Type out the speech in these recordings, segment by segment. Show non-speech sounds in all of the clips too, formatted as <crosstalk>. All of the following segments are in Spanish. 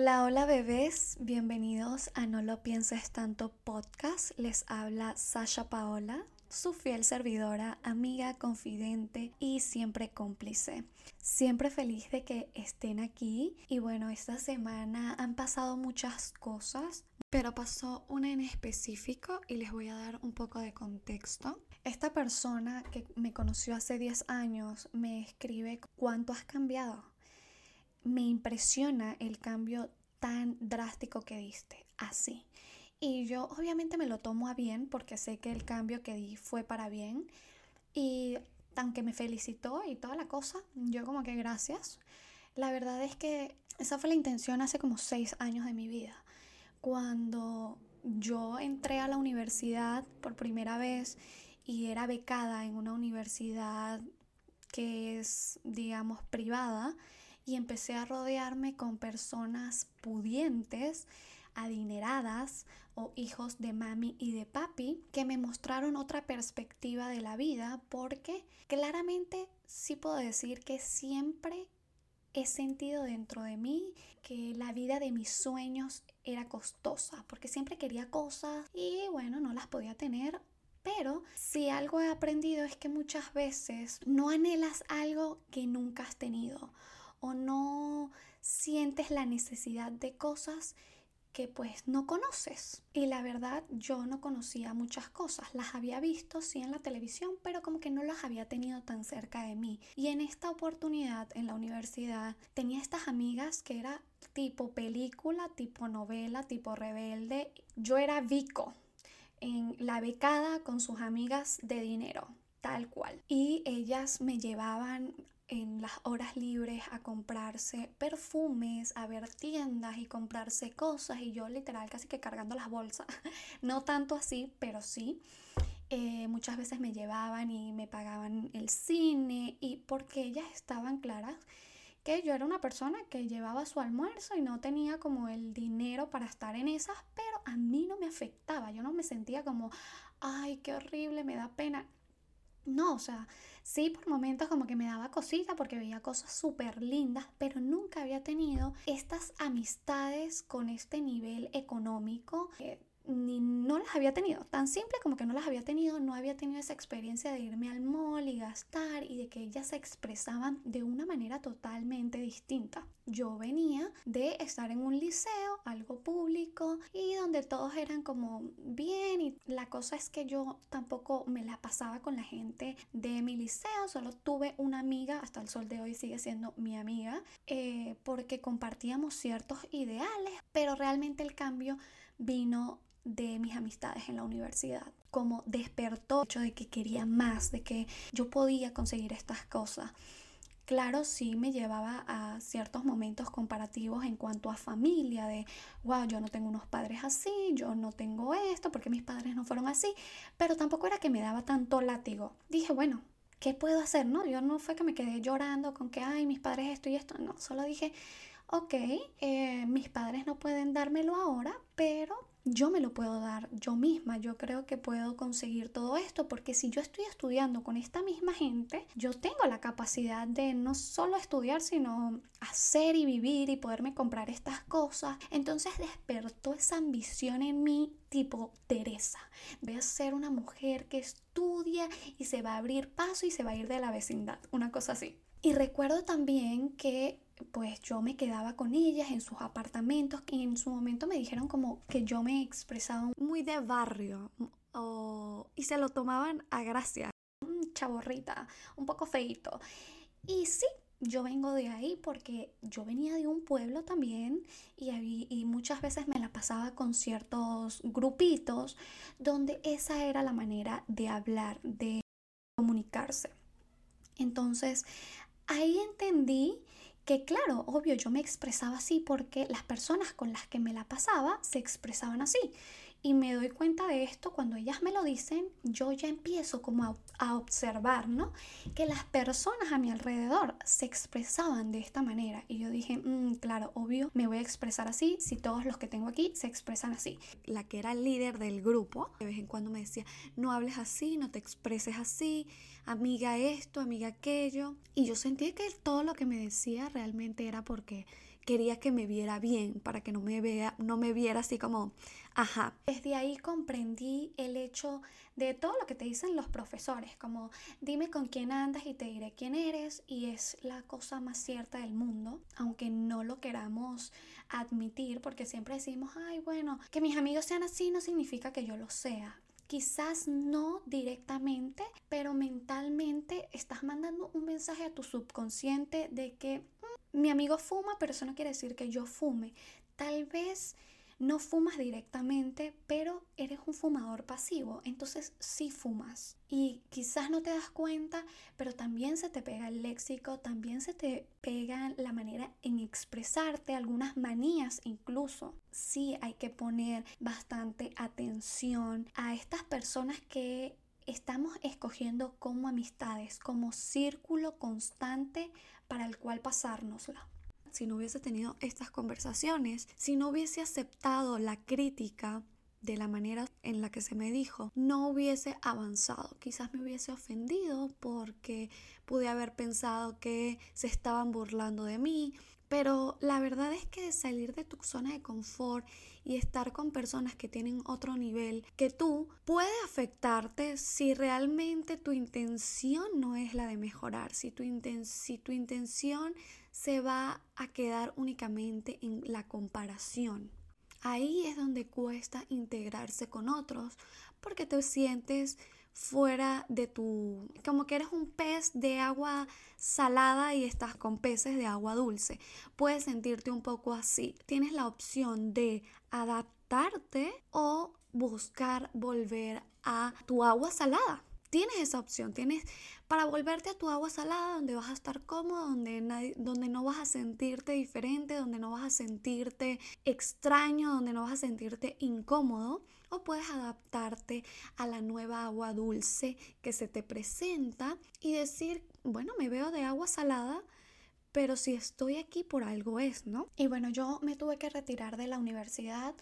Hola, hola bebés, bienvenidos a No lo pienses tanto podcast. Les habla Sasha Paola, su fiel servidora, amiga, confidente y siempre cómplice. Siempre feliz de que estén aquí y bueno, esta semana han pasado muchas cosas, pero pasó una en específico y les voy a dar un poco de contexto. Esta persona que me conoció hace 10 años me escribe cuánto has cambiado. Me impresiona el cambio tan drástico que diste, así. Y yo obviamente me lo tomo a bien porque sé que el cambio que di fue para bien. Y aunque me felicitó y toda la cosa, yo como que gracias. La verdad es que esa fue la intención hace como seis años de mi vida. Cuando yo entré a la universidad por primera vez y era becada en una universidad que es, digamos, privada, y empecé a rodearme con personas pudientes, adineradas o hijos de mami y de papi que me mostraron otra perspectiva de la vida porque claramente sí puedo decir que siempre he sentido dentro de mí que la vida de mis sueños era costosa porque siempre quería cosas y bueno, no las podía tener pero si algo he aprendido es que muchas veces no anhelas algo que nunca has tenido o no sientes la necesidad de cosas que pues no conoces. Y la verdad yo no conocía muchas cosas, las había visto sí en la televisión, pero como que no las había tenido tan cerca de mí. Y en esta oportunidad en la universidad tenía estas amigas que era tipo película, tipo novela, tipo rebelde. Yo era Vico en la becada con sus amigas de dinero, tal cual. Y ellas me llevaban en las horas libres a comprarse perfumes, a ver tiendas y comprarse cosas y yo literal casi que cargando las bolsas. <laughs> no tanto así, pero sí. Eh, muchas veces me llevaban y me pagaban el cine y porque ellas estaban claras que yo era una persona que llevaba su almuerzo y no tenía como el dinero para estar en esas, pero a mí no me afectaba, yo no me sentía como, ay, qué horrible, me da pena. No, o sea, sí por momentos como que me daba cosita porque veía cosas súper lindas, pero nunca había tenido estas amistades con este nivel económico ni no las había tenido. Tan simple como que no las había tenido, no había tenido esa experiencia de irme al mall y gastar y de que ellas se expresaban de una manera totalmente distinta. Yo venía de estar en un liceo, algo público y donde todos eran como bien y la cosa es que yo tampoco me la pasaba con la gente de mi liceo, solo tuve una amiga, hasta el sol de hoy sigue siendo mi amiga, eh, porque compartíamos ciertos ideales, pero realmente el cambio vino de mis amistades en la universidad. Como despertó el hecho de que quería más, de que yo podía conseguir estas cosas. Claro, sí me llevaba a ciertos momentos comparativos en cuanto a familia, de, wow, yo no tengo unos padres así, yo no tengo esto, porque mis padres no fueron así, pero tampoco era que me daba tanto látigo. Dije, bueno, ¿qué puedo hacer? No, yo no fue que me quedé llorando con que, ay, mis padres esto y esto, no, solo dije, ok, eh, mis padres no pueden dármelo ahora, pero yo me lo puedo dar yo misma, yo creo que puedo conseguir todo esto, porque si yo estoy estudiando con esta misma gente, yo tengo la capacidad de no solo estudiar, sino hacer y vivir y poderme comprar estas cosas. Entonces despertó esa ambición en mí tipo Teresa. Voy a ser una mujer que estudia y se va a abrir paso y se va a ir de la vecindad, una cosa así. Y recuerdo también que pues yo me quedaba con ellas en sus apartamentos y en su momento me dijeron como que yo me expresaba muy de barrio y se lo tomaban a gracia, chaborrita, un poco feito. Y sí, yo vengo de ahí porque yo venía de un pueblo también y, y muchas veces me la pasaba con ciertos grupitos donde esa era la manera de hablar, de comunicarse. Entonces, ahí entendí que claro, obvio, yo me expresaba así porque las personas con las que me la pasaba se expresaban así. Y me doy cuenta de esto cuando ellas me lo dicen, yo ya empiezo como a, observar, ¿no? Que las personas a mi alrededor se expresaban de esta manera. Y yo dije, mm, claro, obvio, me voy a expresar así si todos los que tengo aquí se expresan así. La que era líder del grupo, de vez en cuando me decía, no hables así, no te expreses así, amiga esto, amiga aquello. Y yo sentí que todo lo que me decía realmente era porque quería que me viera bien, para que no me vea, no me viera así como, ajá. Desde ahí comprendí el hecho de todo lo que te dicen los profesores, como dime con quién andas y te diré quién eres, y es la cosa más cierta del mundo, aunque no lo queramos admitir, porque siempre decimos, ay, bueno, que mis amigos sean así no significa que yo lo sea. Quizás no directamente, pero mentalmente estás mandando un mensaje a tu subconsciente de que mi amigo fuma, pero eso no quiere decir que yo fume. Tal vez no fumas directamente, pero eres un fumador pasivo, entonces sí fumas. Y quizás no te das cuenta, pero también se te pega el léxico, también se te pega la manera en expresarte, algunas manías incluso. Sí hay que poner bastante atención a estas personas que estamos escogiendo como amistades, como círculo constante para el cual pasárnosla si no hubiese tenido estas conversaciones, si no hubiese aceptado la crítica de la manera en la que se me dijo, no hubiese avanzado. Quizás me hubiese ofendido porque pude haber pensado que se estaban burlando de mí, pero la verdad es que salir de tu zona de confort y estar con personas que tienen otro nivel que tú puede afectarte si realmente tu intención no es la de mejorar, si tu, si tu intención se va a quedar únicamente en la comparación. Ahí es donde cuesta integrarse con otros porque te sientes fuera de tu, como que eres un pez de agua salada y estás con peces de agua dulce. Puedes sentirte un poco así. Tienes la opción de adaptarte o buscar volver a tu agua salada. Tienes esa opción, tienes para volverte a tu agua salada donde vas a estar cómodo, donde, donde no vas a sentirte diferente, donde no vas a sentirte extraño, donde no vas a sentirte incómodo o puedes adaptarte a la nueva agua dulce que se te presenta y decir, bueno, me veo de agua salada, pero si estoy aquí por algo es, ¿no? Y bueno, yo me tuve que retirar de la universidad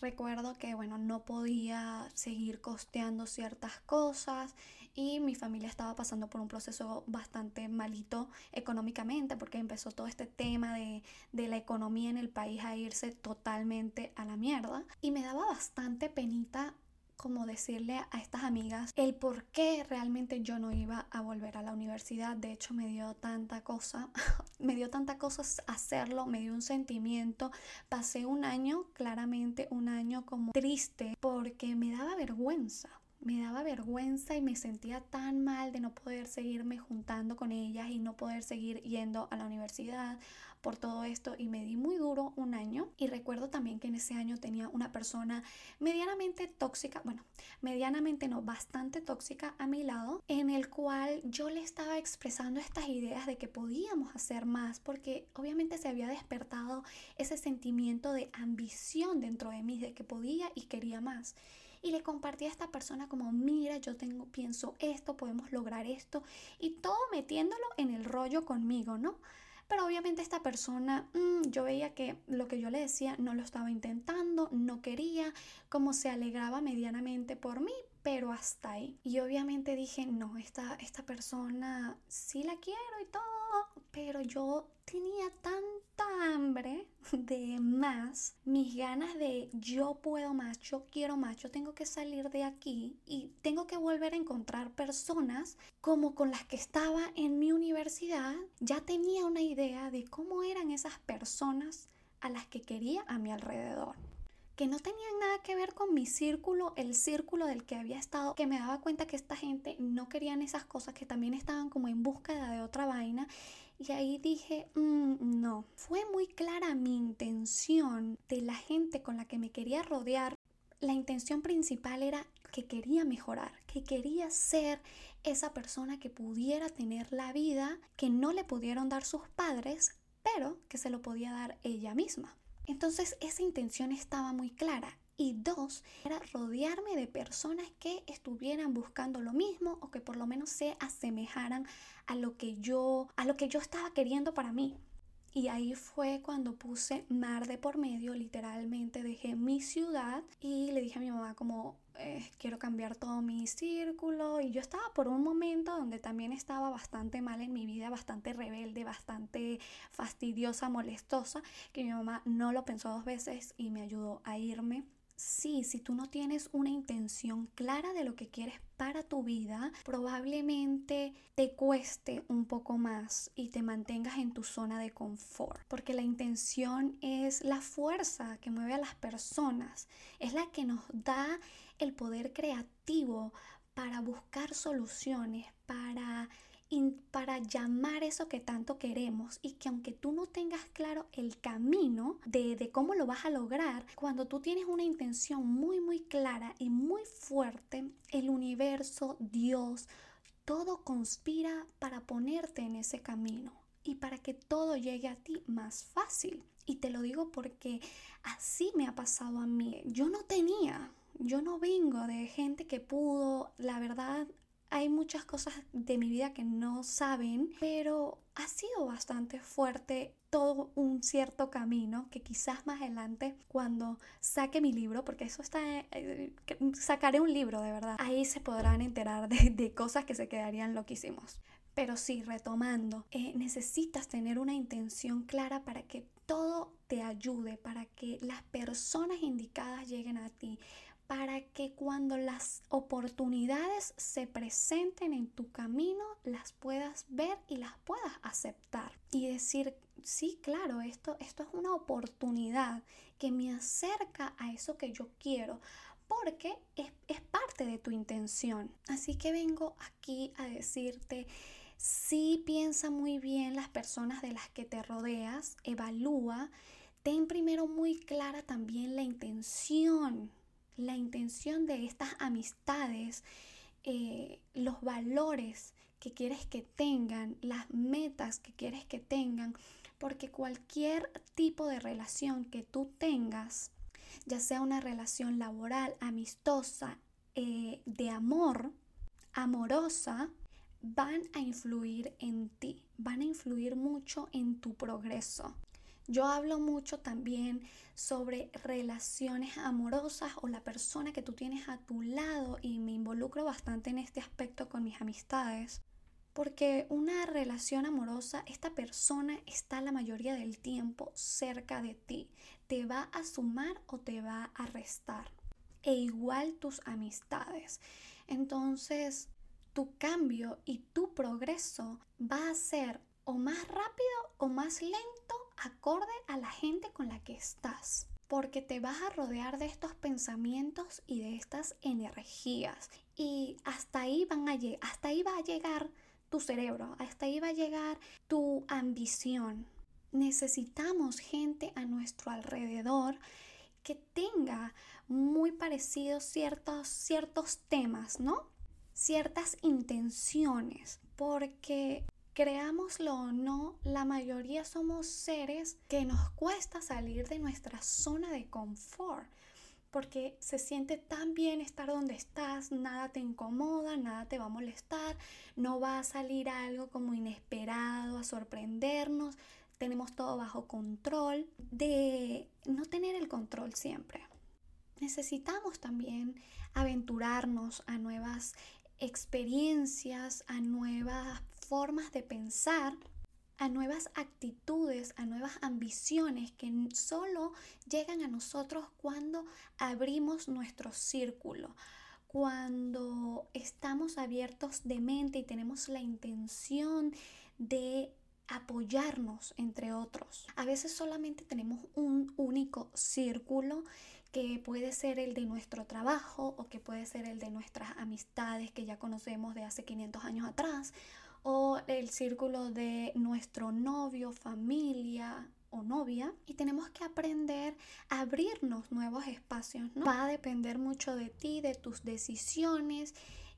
recuerdo que, bueno, no podía seguir costeando ciertas cosas y mi familia estaba pasando por un proceso bastante malito económicamente porque empezó todo este tema de, de la economía en el país a irse totalmente a la mierda y me daba bastante penita como decirle a estas amigas el por qué realmente yo no iba a volver a la universidad. De hecho, me dio tanta cosa, <laughs> me dio tanta cosa hacerlo, me dio un sentimiento. Pasé un año, claramente un año como triste, porque me daba vergüenza me daba vergüenza y me sentía tan mal de no poder seguirme juntando con ellas y no poder seguir yendo a la universidad por todo esto y me di muy duro un año. Y recuerdo también que en ese año tenía una persona medianamente tóxica, bueno, medianamente no, bastante tóxica a mi lado en el cual yo le estaba expresando estas ideas de que podíamos hacer más porque obviamente se había despertado ese sentimiento de ambición dentro de mí de que podía y quería más y le compartí a esta persona como, mira, yo tengo, pienso esto, podemos lograr esto y todo metiéndolo en el rollo conmigo, ¿no? Pero obviamente esta persona, mm, yo veía que lo que yo le decía no lo estaba intentando, no quería, como se alegraba medianamente por mí, pero hasta ahí. Y obviamente dije, no, esta, esta persona sí la quiero y todo, pero yo tenía tanta hambre de más, mis ganas de yo puedo más, yo quiero más, yo tengo que salir de aquí y tengo que volver a encontrar personas como con las que estaba en mi universidad. Ya tenía una idea de cómo eran esas personas a las que quería a mi alrededor que no tenían nada que ver con mi círculo, el círculo del que había estado, que me daba cuenta que esta gente no querían esas cosas, que también estaban como en búsqueda de otra vaina. Y ahí dije, mm, no, fue muy clara mi intención de la gente con la que me quería rodear. La intención principal era que quería mejorar, que quería ser esa persona que pudiera tener la vida que no le pudieron dar sus padres, pero que se lo podía dar ella misma. Entonces esa intención estaba muy clara. Y dos, era rodearme de personas que estuvieran buscando lo mismo o que por lo menos se asemejaran a lo que yo, a lo que yo estaba queriendo para mí. Y ahí fue cuando puse mar de por medio, literalmente dejé mi ciudad y le dije a mi mamá como eh, quiero cambiar todo mi círculo y yo estaba por un momento donde también estaba bastante mal en mi vida, bastante rebelde, bastante fastidiosa, molestosa, que mi mamá no lo pensó dos veces y me ayudó a irme sí, si tú no tienes una intención clara de lo que quieres para tu vida, probablemente te cueste un poco más y te mantengas en tu zona de confort, porque la intención es la fuerza que mueve a las personas, es la que nos da el poder creativo para buscar soluciones, para para llamar eso que tanto queremos y que aunque tú no tengas claro el camino de, de cómo lo vas a lograr, cuando tú tienes una intención muy muy clara y muy fuerte, el universo, Dios, todo conspira para ponerte en ese camino y para que todo llegue a ti más fácil. Y te lo digo porque así me ha pasado a mí. Yo no tenía, yo no vengo de gente que pudo, la verdad, hay muchas cosas de mi vida que no saben, pero ha sido bastante fuerte todo un cierto camino que quizás más adelante cuando saque mi libro, porque eso está, eh, sacaré un libro de verdad, ahí se podrán enterar de, cosas que se quedarían loquísimos. Pero sí, retomando, eh, necesitas tener una intención clara para que todo te ayude, para que las personas indicadas lleguen a ti, para que cuando las oportunidades se presenten en tu camino las puedas ver y las puedas aceptar y decir, sí, claro, esto, esto es una oportunidad que me acerca a eso que yo quiero porque es, es parte de tu intención. Así que vengo aquí a decirte, sí piensa muy bien las personas de las que te rodeas, evalúa, ten primero muy clara también la intención la intención de estas amistades, eh, los valores que quieres que tengan, las metas que quieres que tengan, porque cualquier tipo de relación que tú tengas, ya sea una relación laboral, amistosa, eh, de amor, amorosa, van a influir en ti, van a influir mucho en tu progreso. Yo hablo mucho también sobre relaciones amorosas o la persona que tú tienes a tu lado y me involucro bastante en este aspecto con mis amistades. Porque una relación amorosa, esta persona está la mayoría del tiempo cerca de ti. Te va a sumar o te va a restar. E igual tus amistades. Entonces, tu cambio y tu progreso va a ser o más rápido o más lento acorde a la gente con la que estás. Porque te vas a rodear de estos pensamientos y de estas energías. Y hasta ahí, van a hasta ahí va a llegar tu cerebro, hasta ahí va a llegar tu ambición. Necesitamos gente a nuestro alrededor que tenga muy parecidos ciertos, ciertos temas, ¿no? Ciertas intenciones, porque Creámoslo o no, la mayoría somos seres que nos cuesta salir de nuestra zona de confort porque se siente tan bien estar donde estás, nada te incomoda, nada te va a molestar, no va a salir algo como inesperado a sorprendernos, tenemos todo bajo control, de no tener el control siempre. Necesitamos también aventurarnos a nuevas experiencias, a nuevas formas de pensar, a nuevas actitudes, a nuevas ambiciones que solo llegan a nosotros cuando abrimos nuestro círculo, cuando estamos abiertos de mente y tenemos la intención de apoyarnos entre otros. A veces solamente tenemos un único círculo que puede ser el de nuestro trabajo o que puede ser el de nuestras amistades que ya conocemos de hace 500 años atrás o el círculo de nuestro novio, familia o novia y tenemos que aprender a abrirnos nuevos espacios, ¿no? Va a depender mucho de ti, de tus decisiones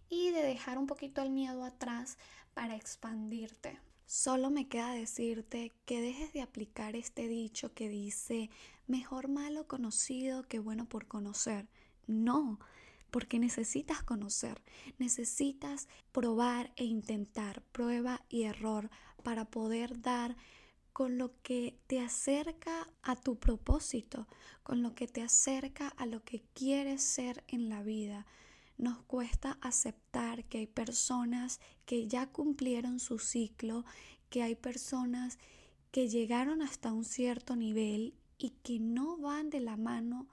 y de dejar un poquito el miedo atrás para expandirte. Solo me queda decirte que dejes de aplicar este dicho que dice mejor malo conocido que bueno por conocer. No, porque necesitas conocer, necesitas probar e intentar, prueba y error para poder dar con lo que te acerca a tu propósito, con lo que te acerca a lo que quieres ser en la vida. Nos cuesta aceptar que hay personas que ya cumplieron su ciclo, que hay personas que llegaron hasta un cierto nivel y que no van de la mano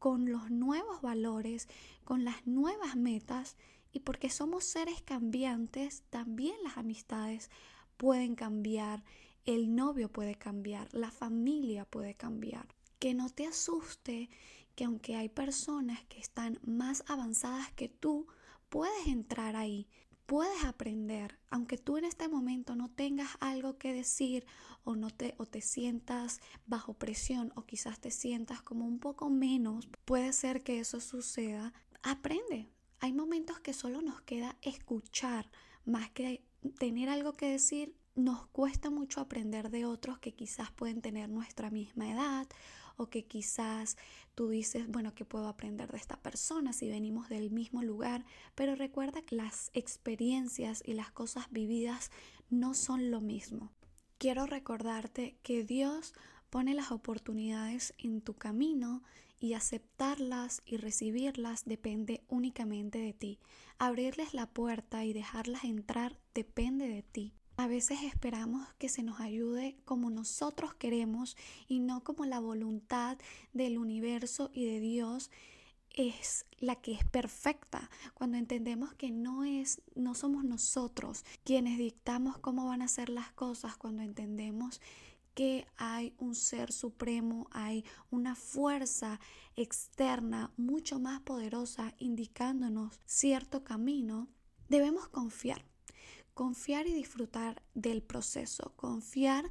con los nuevos valores, con las nuevas metas y porque somos seres cambiantes, también las amistades pueden cambiar, el novio puede cambiar, la familia puede cambiar. Que no te asuste que aunque hay personas que están más avanzadas que tú, puedes entrar ahí, puedes aprender, aunque tú en este momento no tengas algo que decir o no te o te sientas bajo presión o quizás te sientas como un poco menos, puede ser que eso suceda. Aprende. Hay momentos que solo nos queda escuchar más que tener algo que decir. Nos cuesta mucho aprender de otros que quizás pueden tener nuestra misma edad o que quizás tú dices, bueno, ¿qué puedo aprender de esta persona si venimos del mismo lugar? Pero recuerda que las experiencias y las cosas vividas no son lo mismo. Quiero recordarte que Dios pone las oportunidades en tu camino y aceptarlas y recibirlas depende únicamente de ti. Abrirles la puerta y dejarlas entrar depende de ti. A veces esperamos que se nos ayude como nosotros queremos y no como la voluntad del universo y de Dios es la que es perfecta. Cuando entendemos que no es no somos nosotros quienes dictamos cómo van a ser las cosas, cuando entendemos que hay un ser supremo, hay una fuerza externa mucho más poderosa indicándonos cierto camino, debemos confiar confiar y disfrutar del proceso, confiar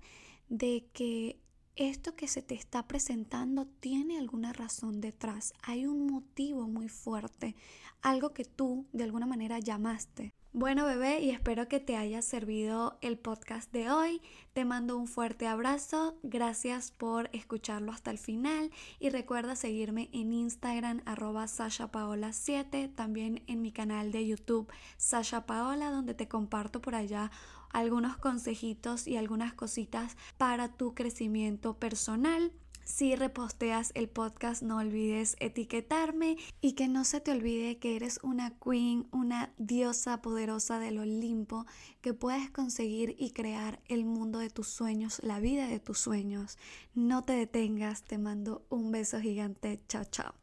de que esto que se te está presentando tiene alguna razón detrás, hay un motivo muy fuerte, algo que tú de alguna manera llamaste. Bueno bebé, y espero que te haya servido el podcast de hoy. Te mando un fuerte abrazo, gracias por escucharlo hasta el final y recuerda seguirme en Instagram arroba sashapaola7, también en mi canal de YouTube Sasha Paola, donde te comparto por allá algunos consejitos y algunas cositas para tu crecimiento personal. Si reposteas el podcast, no olvides etiquetarme y que no se te olvide que eres una queen, una diosa poderosa del Olimpo, que puedes conseguir y crear el mundo de tus sueños, la vida de tus sueños. No te detengas, te mando un beso gigante. Chao, chao.